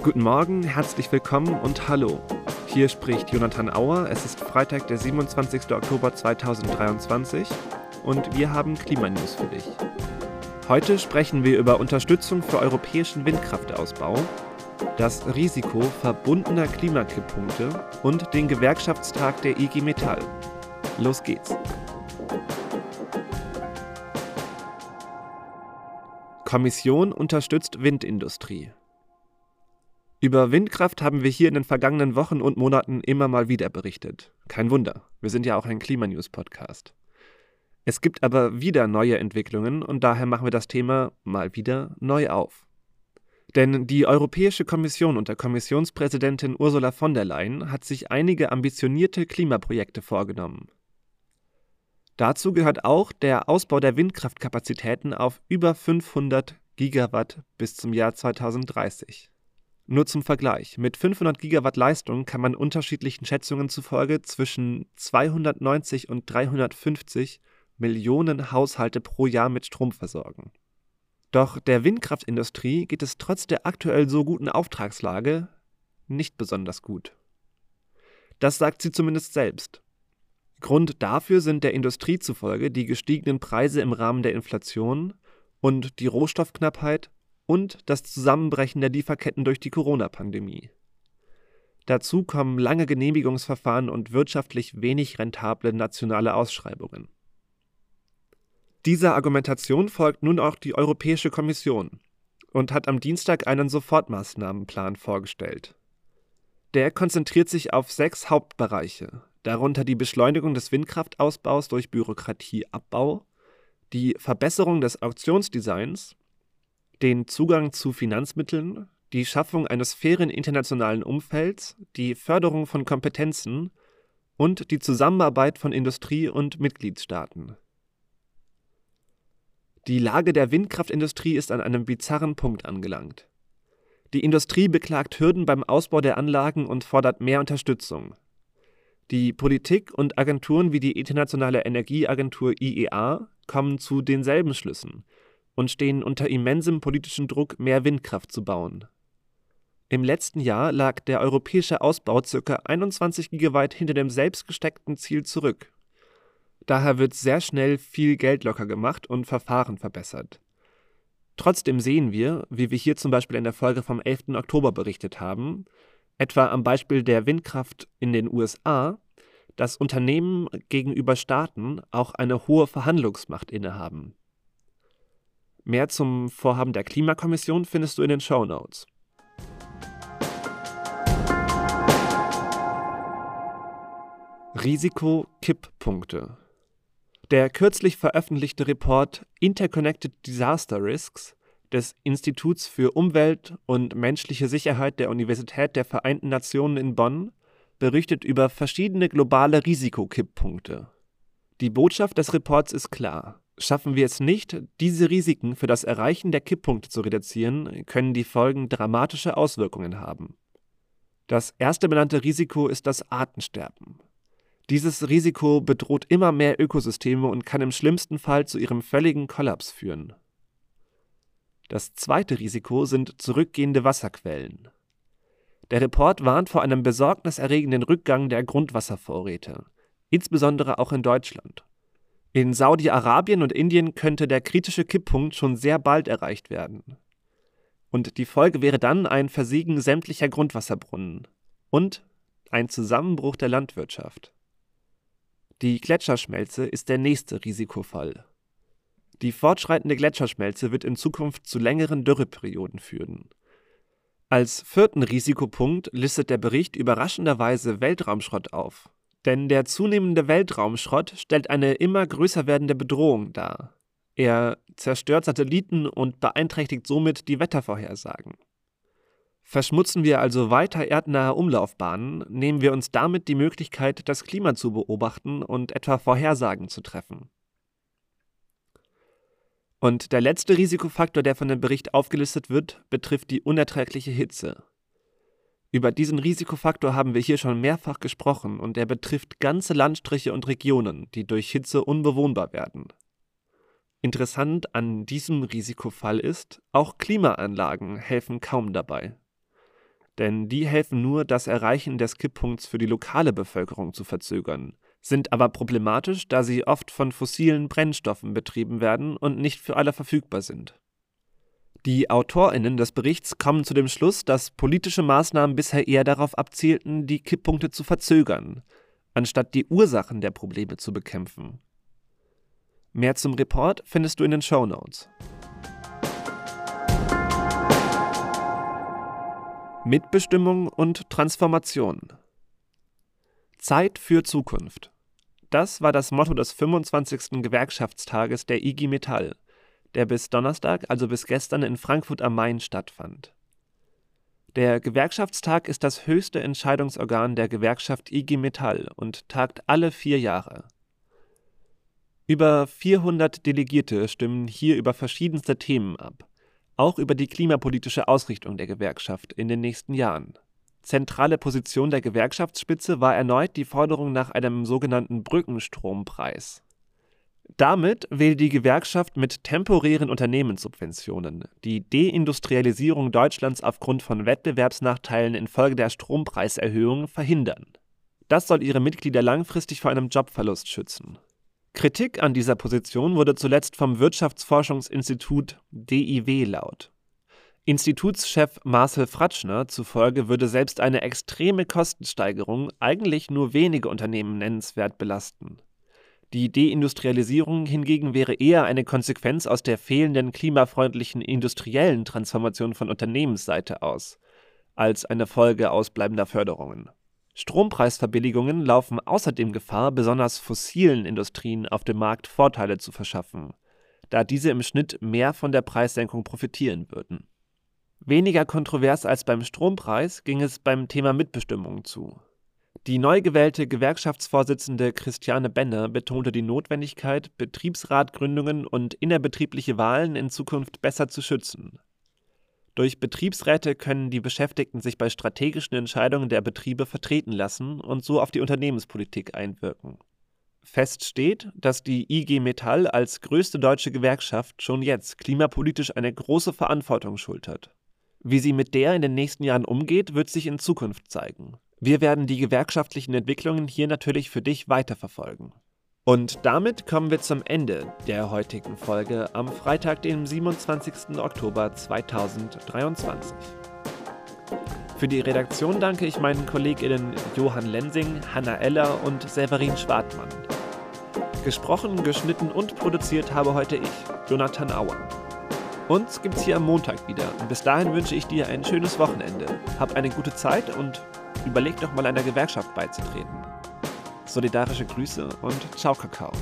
Guten Morgen, herzlich willkommen und hallo. Hier spricht Jonathan Auer. Es ist Freitag, der 27. Oktober 2023 und wir haben Klimanews für dich. Heute sprechen wir über Unterstützung für europäischen Windkraftausbau, das Risiko verbundener Klimakipppunkte und den Gewerkschaftstag der IG Metall. Los geht's. Kommission unterstützt Windindustrie. Über Windkraft haben wir hier in den vergangenen Wochen und Monaten immer mal wieder berichtet. Kein Wunder, wir sind ja auch ein Klimanews-Podcast. Es gibt aber wieder neue Entwicklungen und daher machen wir das Thema mal wieder neu auf. Denn die Europäische Kommission unter Kommissionspräsidentin Ursula von der Leyen hat sich einige ambitionierte Klimaprojekte vorgenommen. Dazu gehört auch der Ausbau der Windkraftkapazitäten auf über 500 Gigawatt bis zum Jahr 2030. Nur zum Vergleich, mit 500 Gigawatt Leistung kann man unterschiedlichen Schätzungen zufolge zwischen 290 und 350 Millionen Haushalte pro Jahr mit Strom versorgen. Doch der Windkraftindustrie geht es trotz der aktuell so guten Auftragslage nicht besonders gut. Das sagt sie zumindest selbst. Grund dafür sind der Industrie zufolge die gestiegenen Preise im Rahmen der Inflation und die Rohstoffknappheit und das Zusammenbrechen der Lieferketten durch die Corona-Pandemie. Dazu kommen lange Genehmigungsverfahren und wirtschaftlich wenig rentable nationale Ausschreibungen. Dieser Argumentation folgt nun auch die Europäische Kommission und hat am Dienstag einen Sofortmaßnahmenplan vorgestellt. Der konzentriert sich auf sechs Hauptbereiche, darunter die Beschleunigung des Windkraftausbaus durch Bürokratieabbau, die Verbesserung des Auktionsdesigns den Zugang zu Finanzmitteln, die Schaffung eines fairen internationalen Umfelds, die Förderung von Kompetenzen und die Zusammenarbeit von Industrie und Mitgliedstaaten. Die Lage der Windkraftindustrie ist an einem bizarren Punkt angelangt. Die Industrie beklagt Hürden beim Ausbau der Anlagen und fordert mehr Unterstützung. Die Politik und Agenturen wie die Internationale Energieagentur IEA kommen zu denselben Schlüssen und stehen unter immensem politischen Druck, mehr Windkraft zu bauen. Im letzten Jahr lag der europäische Ausbau ca. 21 Gigawatt hinter dem selbstgesteckten Ziel zurück. Daher wird sehr schnell viel Geld locker gemacht und Verfahren verbessert. Trotzdem sehen wir, wie wir hier zum Beispiel in der Folge vom 11. Oktober berichtet haben, etwa am Beispiel der Windkraft in den USA, dass Unternehmen gegenüber Staaten auch eine hohe Verhandlungsmacht innehaben. Mehr zum Vorhaben der Klimakommission findest du in den Show Notes. Risiko-Kipppunkte. Der kürzlich veröffentlichte Report Interconnected Disaster Risks des Instituts für Umwelt und menschliche Sicherheit der Universität der Vereinten Nationen in Bonn berichtet über verschiedene globale Risikokipppunkte. Die Botschaft des Reports ist klar. Schaffen wir es nicht, diese Risiken für das Erreichen der Kipppunkte zu reduzieren, können die Folgen dramatische Auswirkungen haben. Das erste benannte Risiko ist das Artensterben. Dieses Risiko bedroht immer mehr Ökosysteme und kann im schlimmsten Fall zu ihrem völligen Kollaps führen. Das zweite Risiko sind zurückgehende Wasserquellen. Der Report warnt vor einem besorgniserregenden Rückgang der Grundwasservorräte, insbesondere auch in Deutschland. In Saudi-Arabien und Indien könnte der kritische Kipppunkt schon sehr bald erreicht werden. Und die Folge wäre dann ein Versiegen sämtlicher Grundwasserbrunnen und ein Zusammenbruch der Landwirtschaft. Die Gletscherschmelze ist der nächste Risikofall. Die fortschreitende Gletscherschmelze wird in Zukunft zu längeren Dürreperioden führen. Als vierten Risikopunkt listet der Bericht überraschenderweise Weltraumschrott auf. Denn der zunehmende Weltraumschrott stellt eine immer größer werdende Bedrohung dar. Er zerstört Satelliten und beeinträchtigt somit die Wettervorhersagen. Verschmutzen wir also weiter erdnahe Umlaufbahnen, nehmen wir uns damit die Möglichkeit, das Klima zu beobachten und etwa Vorhersagen zu treffen. Und der letzte Risikofaktor, der von dem Bericht aufgelistet wird, betrifft die unerträgliche Hitze. Über diesen Risikofaktor haben wir hier schon mehrfach gesprochen und er betrifft ganze Landstriche und Regionen, die durch Hitze unbewohnbar werden. Interessant an diesem Risikofall ist, auch Klimaanlagen helfen kaum dabei. denn die helfen nur, das Erreichen des Kipppunkts für die lokale Bevölkerung zu verzögern, sind aber problematisch, da sie oft von fossilen Brennstoffen betrieben werden und nicht für alle verfügbar sind. Die Autorinnen des Berichts kommen zu dem Schluss, dass politische Maßnahmen bisher eher darauf abzielten, die Kipppunkte zu verzögern, anstatt die Ursachen der Probleme zu bekämpfen. Mehr zum Report findest du in den Show Notes. Mitbestimmung und Transformation. Zeit für Zukunft. Das war das Motto des 25. Gewerkschaftstages der IG Metall, der bis Donnerstag, also bis gestern in Frankfurt am Main stattfand. Der Gewerkschaftstag ist das höchste Entscheidungsorgan der Gewerkschaft IG Metall und tagt alle vier Jahre. Über 400 Delegierte stimmen hier über verschiedenste Themen ab auch über die klimapolitische Ausrichtung der Gewerkschaft in den nächsten Jahren. Zentrale Position der Gewerkschaftsspitze war erneut die Forderung nach einem sogenannten Brückenstrompreis. Damit will die Gewerkschaft mit temporären Unternehmenssubventionen die Deindustrialisierung Deutschlands aufgrund von Wettbewerbsnachteilen infolge der Strompreiserhöhung verhindern. Das soll ihre Mitglieder langfristig vor einem Jobverlust schützen. Kritik an dieser Position wurde zuletzt vom Wirtschaftsforschungsinstitut DIW laut. Institutschef Marcel Fratschner zufolge würde selbst eine extreme Kostensteigerung eigentlich nur wenige Unternehmen nennenswert belasten. Die Deindustrialisierung hingegen wäre eher eine Konsequenz aus der fehlenden klimafreundlichen industriellen Transformation von Unternehmensseite aus, als eine Folge ausbleibender Förderungen. Strompreisverbilligungen laufen außerdem Gefahr, besonders fossilen Industrien auf dem Markt Vorteile zu verschaffen, da diese im Schnitt mehr von der Preissenkung profitieren würden. Weniger kontrovers als beim Strompreis ging es beim Thema Mitbestimmung zu. Die neu gewählte Gewerkschaftsvorsitzende Christiane Benner betonte die Notwendigkeit, Betriebsratgründungen und innerbetriebliche Wahlen in Zukunft besser zu schützen. Durch Betriebsräte können die Beschäftigten sich bei strategischen Entscheidungen der Betriebe vertreten lassen und so auf die Unternehmenspolitik einwirken. Fest steht, dass die IG Metall als größte deutsche Gewerkschaft schon jetzt klimapolitisch eine große Verantwortung schultert. Wie sie mit der in den nächsten Jahren umgeht, wird sich in Zukunft zeigen. Wir werden die gewerkschaftlichen Entwicklungen hier natürlich für dich weiterverfolgen. Und damit kommen wir zum Ende der heutigen Folge am Freitag, dem 27. Oktober 2023. Für die Redaktion danke ich meinen KollegInnen Johann Lensing, Hanna Eller und Severin Schwartmann. Gesprochen, geschnitten und produziert habe heute ich, Jonathan Auer. Uns gibt's hier am Montag wieder und bis dahin wünsche ich dir ein schönes Wochenende. Hab eine gute Zeit und überleg doch mal einer Gewerkschaft beizutreten. Solidarische Grüße und ciao Kakao.